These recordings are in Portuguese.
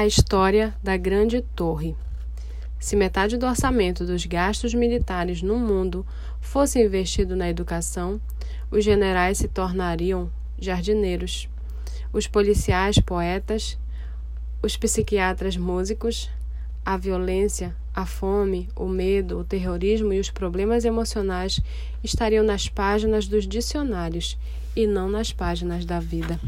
A história da Grande Torre. Se metade do orçamento dos gastos militares no mundo fosse investido na educação, os generais se tornariam jardineiros, os policiais poetas, os psiquiatras músicos, a violência, a fome, o medo, o terrorismo e os problemas emocionais estariam nas páginas dos dicionários e não nas páginas da vida.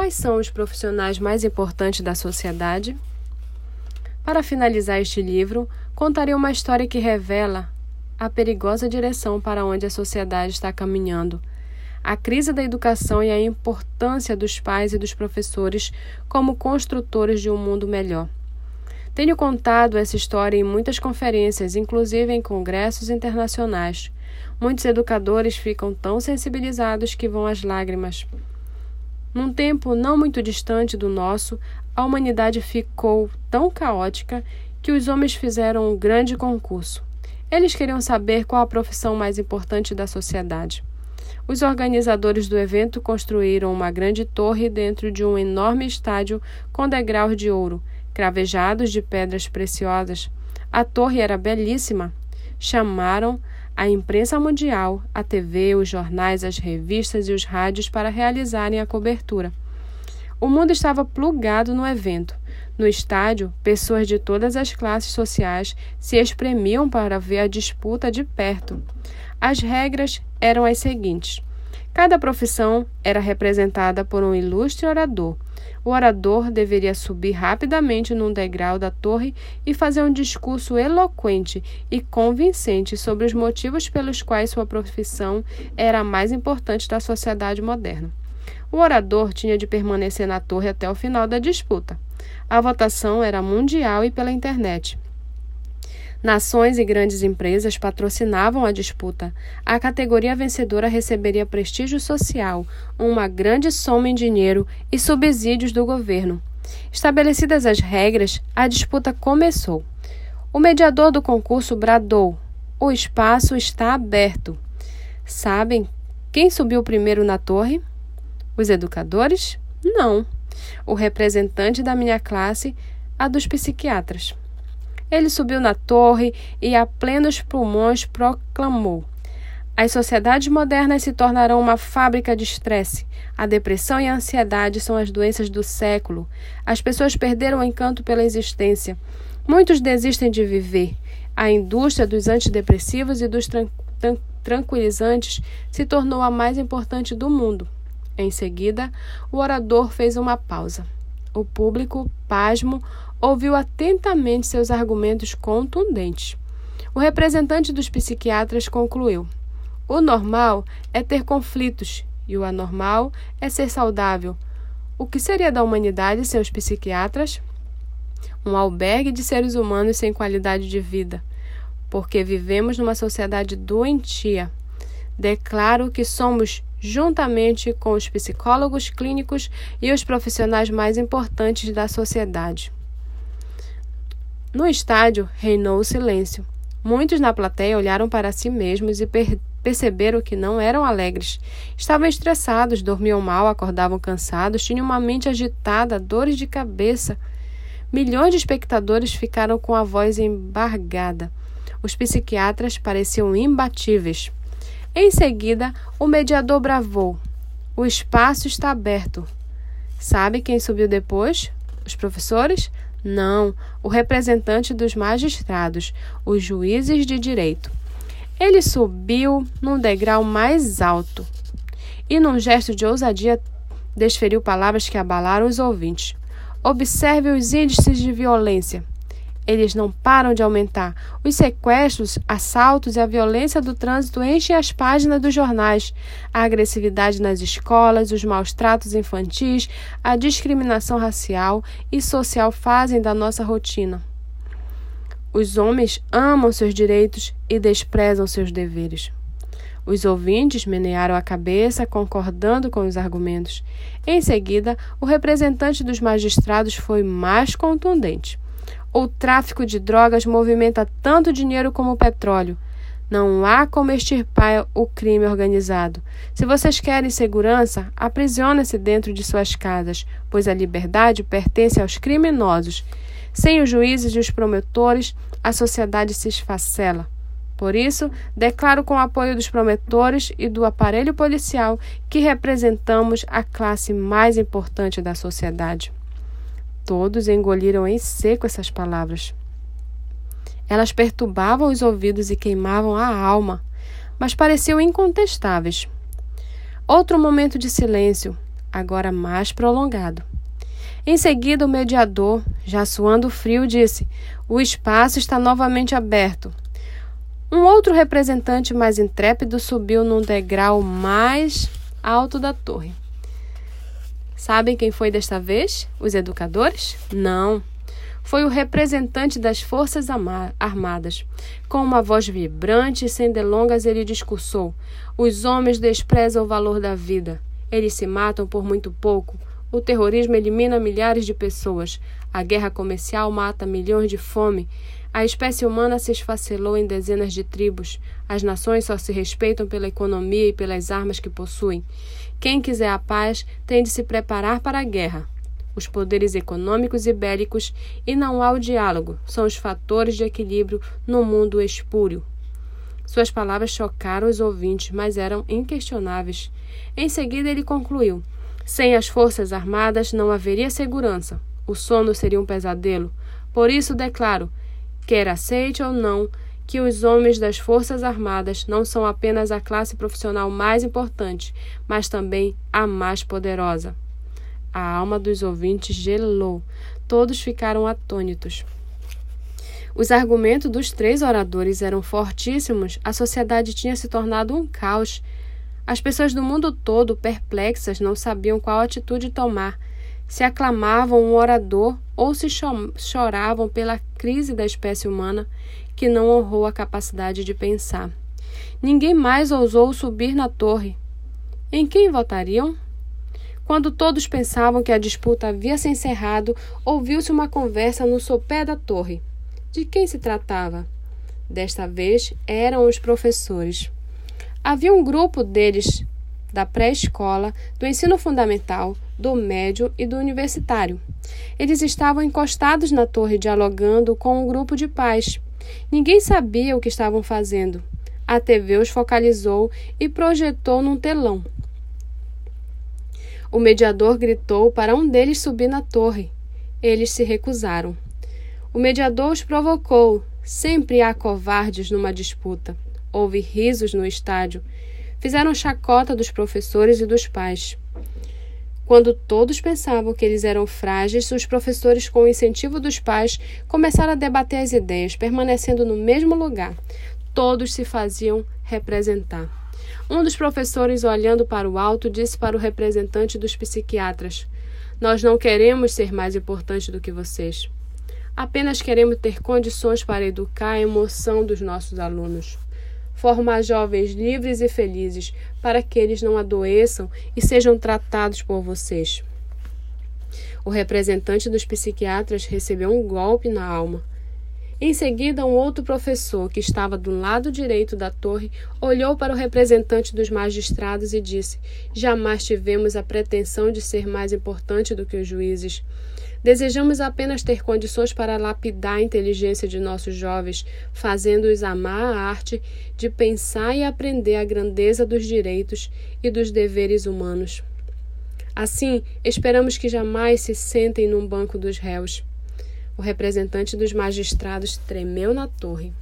Quais são os profissionais mais importantes da sociedade? Para finalizar este livro, contarei uma história que revela a perigosa direção para onde a sociedade está caminhando, a crise da educação e a importância dos pais e dos professores como construtores de um mundo melhor. Tenho contado essa história em muitas conferências, inclusive em congressos internacionais. Muitos educadores ficam tão sensibilizados que vão às lágrimas. Num tempo não muito distante do nosso, a humanidade ficou tão caótica que os homens fizeram um grande concurso. Eles queriam saber qual a profissão mais importante da sociedade. Os organizadores do evento construíram uma grande torre dentro de um enorme estádio com degraus de ouro, cravejados de pedras preciosas. A torre era belíssima. Chamaram a imprensa mundial, a TV, os jornais, as revistas e os rádios para realizarem a cobertura. O mundo estava plugado no evento. No estádio, pessoas de todas as classes sociais se espremiam para ver a disputa de perto. As regras eram as seguintes: cada profissão era representada por um ilustre orador o orador deveria subir rapidamente num degrau da torre e fazer um discurso eloquente e convincente sobre os motivos pelos quais sua profissão era a mais importante da sociedade moderna. O orador tinha de permanecer na torre até o final da disputa. A votação era mundial e pela internet. Nações e grandes empresas patrocinavam a disputa. A categoria vencedora receberia prestígio social, uma grande soma em dinheiro e subsídios do governo. Estabelecidas as regras, a disputa começou. O mediador do concurso bradou: O espaço está aberto. Sabem quem subiu primeiro na torre? Os educadores? Não. O representante da minha classe, a dos psiquiatras. Ele subiu na torre e, a plenos pulmões, proclamou: As sociedades modernas se tornarão uma fábrica de estresse. A depressão e a ansiedade são as doenças do século. As pessoas perderam o encanto pela existência. Muitos desistem de viver. A indústria dos antidepressivos e dos tran tran tranquilizantes se tornou a mais importante do mundo. Em seguida, o orador fez uma pausa. O público, pasmo, ouviu atentamente seus argumentos contundentes. O representante dos psiquiatras concluiu: o normal é ter conflitos e o anormal é ser saudável. O que seria da humanidade sem os psiquiatras? Um albergue de seres humanos sem qualidade de vida, porque vivemos numa sociedade doentia. Declaro que somos, juntamente com os psicólogos clínicos e os profissionais mais importantes da sociedade. No estádio reinou o silêncio. Muitos na plateia olharam para si mesmos e per perceberam que não eram alegres. Estavam estressados, dormiam mal, acordavam cansados, tinham uma mente agitada, dores de cabeça. Milhões de espectadores ficaram com a voz embargada. Os psiquiatras pareciam imbatíveis. Em seguida, o mediador bravou: O espaço está aberto. Sabe quem subiu depois? Os professores? Não, o representante dos magistrados, os juízes de direito. Ele subiu num degrau mais alto e, num gesto de ousadia, desferiu palavras que abalaram os ouvintes. Observe os índices de violência. Eles não param de aumentar. Os sequestros, assaltos e a violência do trânsito enchem as páginas dos jornais. A agressividade nas escolas, os maus tratos infantis, a discriminação racial e social fazem da nossa rotina. Os homens amam seus direitos e desprezam seus deveres. Os ouvintes menearam a cabeça, concordando com os argumentos. Em seguida, o representante dos magistrados foi mais contundente. O tráfico de drogas movimenta tanto dinheiro como o petróleo. Não há como extirpar o crime organizado. Se vocês querem segurança, aprisionem-se dentro de suas casas, pois a liberdade pertence aos criminosos. Sem os juízes e os promotores, a sociedade se esfacela. Por isso, declaro com o apoio dos promotores e do aparelho policial que representamos a classe mais importante da sociedade. Todos engoliram em seco essas palavras. Elas perturbavam os ouvidos e queimavam a alma, mas pareciam incontestáveis. Outro momento de silêncio, agora mais prolongado. Em seguida, o mediador, já suando frio, disse: O espaço está novamente aberto. Um outro representante mais intrépido subiu num degrau mais alto da torre. Sabem quem foi desta vez? Os educadores? Não. Foi o representante das Forças Armadas. Com uma voz vibrante e sem delongas, ele discursou: Os homens desprezam o valor da vida. Eles se matam por muito pouco. O terrorismo elimina milhares de pessoas. A guerra comercial mata milhões de fome. A espécie humana se esfacelou em dezenas de tribos. As nações só se respeitam pela economia e pelas armas que possuem. Quem quiser a paz tem de se preparar para a guerra. Os poderes econômicos e bélicos e não há o diálogo são os fatores de equilíbrio no mundo espúrio. Suas palavras chocaram os ouvintes, mas eram inquestionáveis. Em seguida, ele concluiu: Sem as Forças Armadas não haveria segurança. O sono seria um pesadelo. Por isso declaro quer aceite ou não, que os homens das Forças Armadas não são apenas a classe profissional mais importante, mas também a mais poderosa. A alma dos ouvintes gelou. Todos ficaram atônitos. Os argumentos dos três oradores eram fortíssimos, a sociedade tinha se tornado um caos. As pessoas do mundo todo, perplexas, não sabiam qual atitude tomar se aclamavam um orador ou se choravam pela crise da espécie humana que não honrou a capacidade de pensar. Ninguém mais ousou subir na torre. Em quem votariam? Quando todos pensavam que a disputa havia se encerrado, ouviu-se uma conversa no sopé da torre. De quem se tratava? Desta vez eram os professores. Havia um grupo deles da pré-escola, do ensino fundamental, do médio e do universitário. Eles estavam encostados na torre dialogando com um grupo de pais. Ninguém sabia o que estavam fazendo. A TV os focalizou e projetou num telão. O mediador gritou para um deles subir na torre. Eles se recusaram. O mediador os provocou. Sempre há covardes numa disputa. Houve risos no estádio fizeram chacota dos professores e dos pais. Quando todos pensavam que eles eram frágeis, os professores, com o incentivo dos pais, começaram a debater as ideias, permanecendo no mesmo lugar. Todos se faziam representar. Um dos professores, olhando para o alto, disse para o representante dos psiquiatras: Nós não queremos ser mais importantes do que vocês. Apenas queremos ter condições para educar a emoção dos nossos alunos formar jovens livres e felizes, para que eles não adoeçam e sejam tratados por vocês. O representante dos psiquiatras recebeu um golpe na alma. Em seguida, um outro professor, que estava do lado direito da torre, olhou para o representante dos magistrados e disse: Jamais tivemos a pretensão de ser mais importante do que os juízes. Desejamos apenas ter condições para lapidar a inteligência de nossos jovens, fazendo-os amar a arte de pensar e aprender a grandeza dos direitos e dos deveres humanos. Assim, esperamos que jamais se sentem num banco dos réus. O representante dos magistrados tremeu na torre.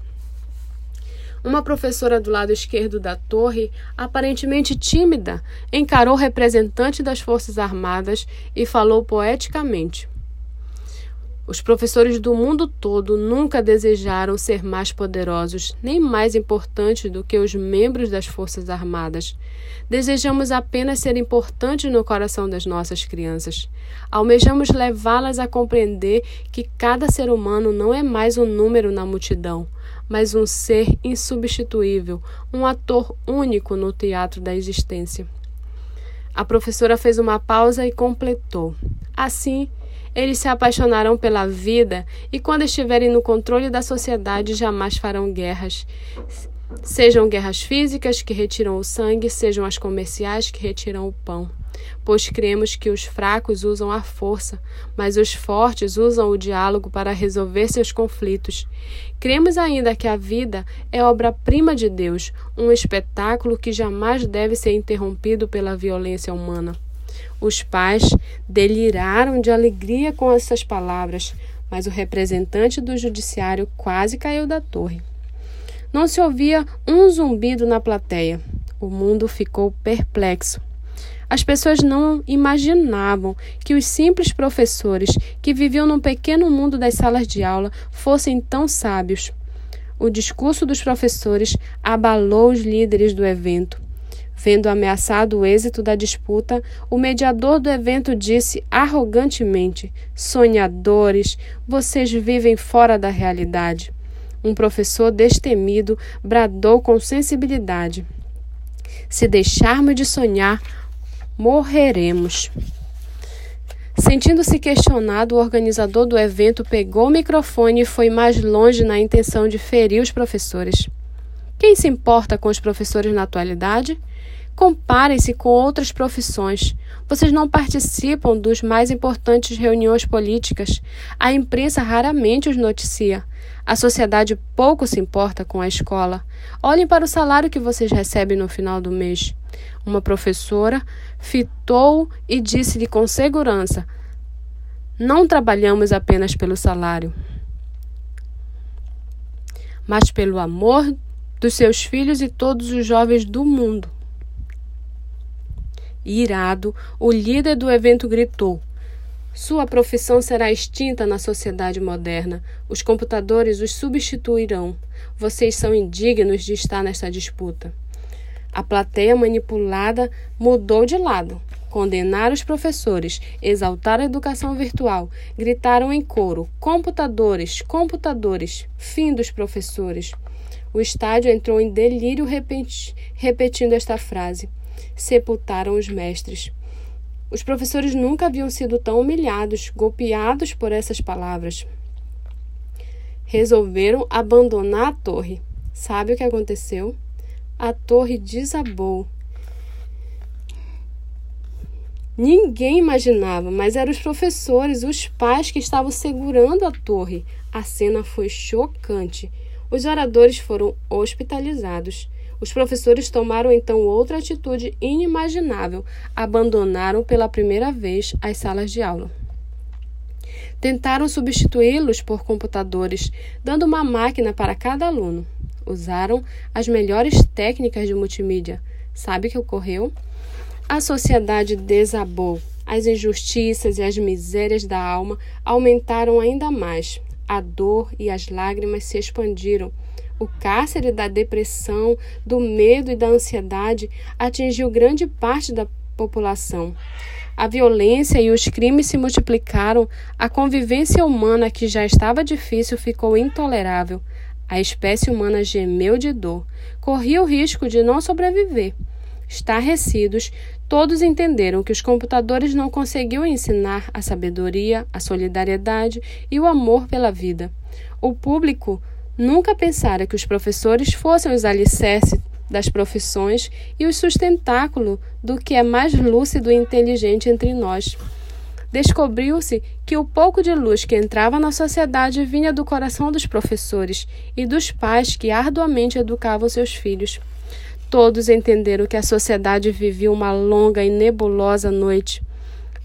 Uma professora do lado esquerdo da torre, aparentemente tímida, encarou o representante das Forças Armadas e falou poeticamente. Os professores do mundo todo nunca desejaram ser mais poderosos nem mais importantes do que os membros das Forças Armadas. Desejamos apenas ser importantes no coração das nossas crianças. Almejamos levá-las a compreender que cada ser humano não é mais um número na multidão, mas um ser insubstituível, um ator único no teatro da existência. A professora fez uma pausa e completou. Assim, eles se apaixonarão pela vida e, quando estiverem no controle da sociedade, jamais farão guerras. Sejam guerras físicas que retiram o sangue, sejam as comerciais que retiram o pão. Pois cremos que os fracos usam a força, mas os fortes usam o diálogo para resolver seus conflitos. Cremos ainda que a vida é obra-prima de Deus, um espetáculo que jamais deve ser interrompido pela violência humana. Os pais deliraram de alegria com essas palavras, mas o representante do judiciário quase caiu da torre. Não se ouvia um zumbido na plateia. O mundo ficou perplexo. As pessoas não imaginavam que os simples professores que viviam no pequeno mundo das salas de aula fossem tão sábios. O discurso dos professores abalou os líderes do evento. Vendo ameaçado o êxito da disputa, o mediador do evento disse arrogantemente: Sonhadores, vocês vivem fora da realidade. Um professor destemido bradou com sensibilidade: Se deixarmos de sonhar, morreremos. Sentindo-se questionado, o organizador do evento pegou o microfone e foi mais longe na intenção de ferir os professores. Quem se importa com os professores na atualidade? Comparem-se com outras profissões. Vocês não participam dos mais importantes reuniões políticas. A imprensa raramente os noticia. A sociedade pouco se importa com a escola. Olhem para o salário que vocês recebem no final do mês. Uma professora fitou e disse-lhe com segurança: Não trabalhamos apenas pelo salário, mas pelo amor dos seus filhos e todos os jovens do mundo. Irado, o líder do evento gritou: Sua profissão será extinta na sociedade moderna. Os computadores os substituirão. Vocês são indignos de estar nesta disputa. A plateia manipulada mudou de lado. Condenaram os professores, exaltaram a educação virtual, gritaram em coro: computadores, computadores, fim dos professores. O estádio entrou em delírio repetindo esta frase sepultaram os mestres. Os professores nunca haviam sido tão humilhados, golpeados por essas palavras. Resolveram abandonar a torre. Sabe o que aconteceu? A torre desabou. Ninguém imaginava, mas eram os professores, os pais que estavam segurando a torre. A cena foi chocante. Os oradores foram hospitalizados. Os professores tomaram então outra atitude inimaginável: abandonaram pela primeira vez as salas de aula. Tentaram substituí-los por computadores, dando uma máquina para cada aluno. Usaram as melhores técnicas de multimídia. Sabe o que ocorreu? A sociedade desabou. As injustiças e as misérias da alma aumentaram ainda mais. A dor e as lágrimas se expandiram o cárcere da depressão, do medo e da ansiedade atingiu grande parte da população. A violência e os crimes se multiplicaram, a convivência humana, que já estava difícil, ficou intolerável. A espécie humana gemeu de dor, corria o risco de não sobreviver. Estarrecidos, todos entenderam que os computadores não conseguiam ensinar a sabedoria, a solidariedade e o amor pela vida. O público Nunca pensara que os professores fossem os alicerces das profissões e o sustentáculo do que é mais lúcido e inteligente entre nós. Descobriu-se que o pouco de luz que entrava na sociedade vinha do coração dos professores e dos pais que arduamente educavam seus filhos. Todos entenderam que a sociedade vivia uma longa e nebulosa noite.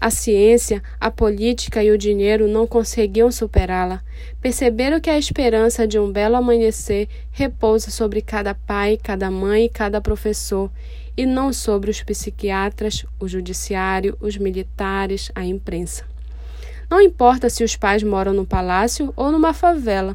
A ciência, a política e o dinheiro não conseguiam superá-la. Perceberam que a esperança de um belo amanhecer repousa sobre cada pai, cada mãe e cada professor, e não sobre os psiquiatras, o judiciário, os militares, a imprensa. Não importa se os pais moram no palácio ou numa favela.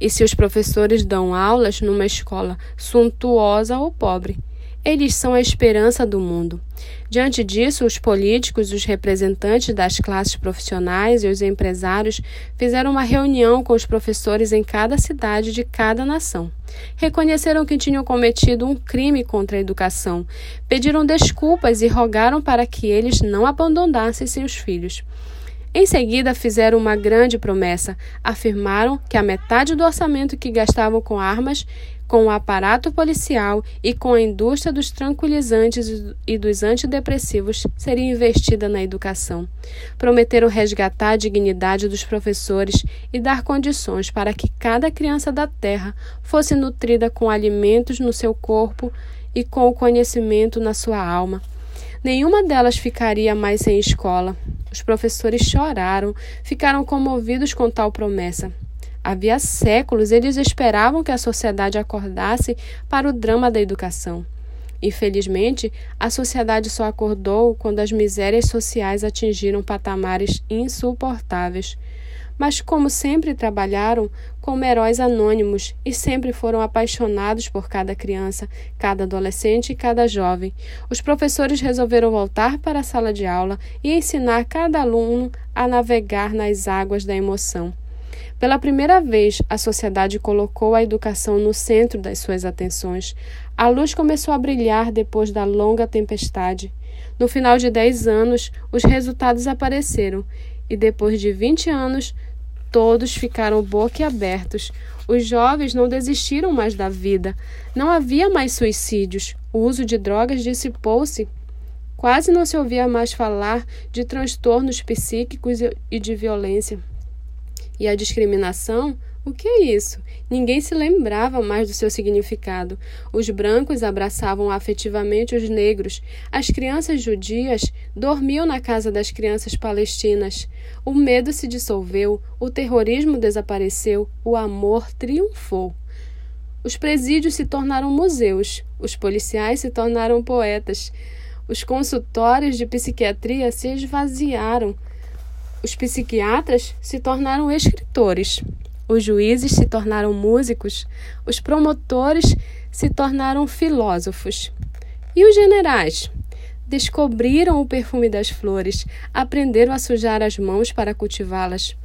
E se os professores dão aulas numa escola suntuosa ou pobre. Eles são a esperança do mundo. Diante disso, os políticos, os representantes das classes profissionais e os empresários fizeram uma reunião com os professores em cada cidade de cada nação. Reconheceram que tinham cometido um crime contra a educação, pediram desculpas e rogaram para que eles não abandonassem seus filhos. Em seguida, fizeram uma grande promessa. Afirmaram que a metade do orçamento que gastavam com armas com o aparato policial e com a indústria dos tranquilizantes e dos antidepressivos seria investida na educação. Prometeram resgatar a dignidade dos professores e dar condições para que cada criança da Terra fosse nutrida com alimentos no seu corpo e com o conhecimento na sua alma. Nenhuma delas ficaria mais sem escola. Os professores choraram, ficaram comovidos com tal promessa. Havia séculos eles esperavam que a sociedade acordasse para o drama da educação. Infelizmente, a sociedade só acordou quando as misérias sociais atingiram patamares insuportáveis. Mas, como sempre trabalharam como heróis anônimos e sempre foram apaixonados por cada criança, cada adolescente e cada jovem, os professores resolveram voltar para a sala de aula e ensinar cada aluno a navegar nas águas da emoção. Pela primeira vez, a sociedade colocou a educação no centro das suas atenções. A luz começou a brilhar depois da longa tempestade. No final de dez anos, os resultados apareceram, e depois de vinte anos, todos ficaram boquiabertos. Os jovens não desistiram mais da vida. Não havia mais suicídios. O uso de drogas dissipou-se. Quase não se ouvia mais falar de transtornos psíquicos e de violência. E a discriminação? O que é isso? Ninguém se lembrava mais do seu significado. Os brancos abraçavam afetivamente os negros. As crianças judias dormiam na casa das crianças palestinas. O medo se dissolveu, o terrorismo desapareceu, o amor triunfou. Os presídios se tornaram museus, os policiais se tornaram poetas, os consultórios de psiquiatria se esvaziaram. Os psiquiatras se tornaram escritores, os juízes se tornaram músicos, os promotores se tornaram filósofos. E os generais? Descobriram o perfume das flores, aprenderam a sujar as mãos para cultivá-las.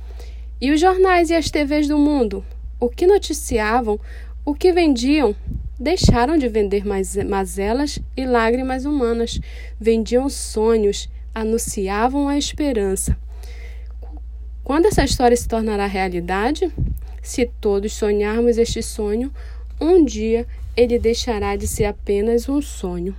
E os jornais e as TVs do mundo? O que noticiavam, o que vendiam? Deixaram de vender mazelas e lágrimas humanas. Vendiam sonhos, anunciavam a esperança. Quando essa história se tornará realidade? Se todos sonharmos este sonho, um dia ele deixará de ser apenas um sonho.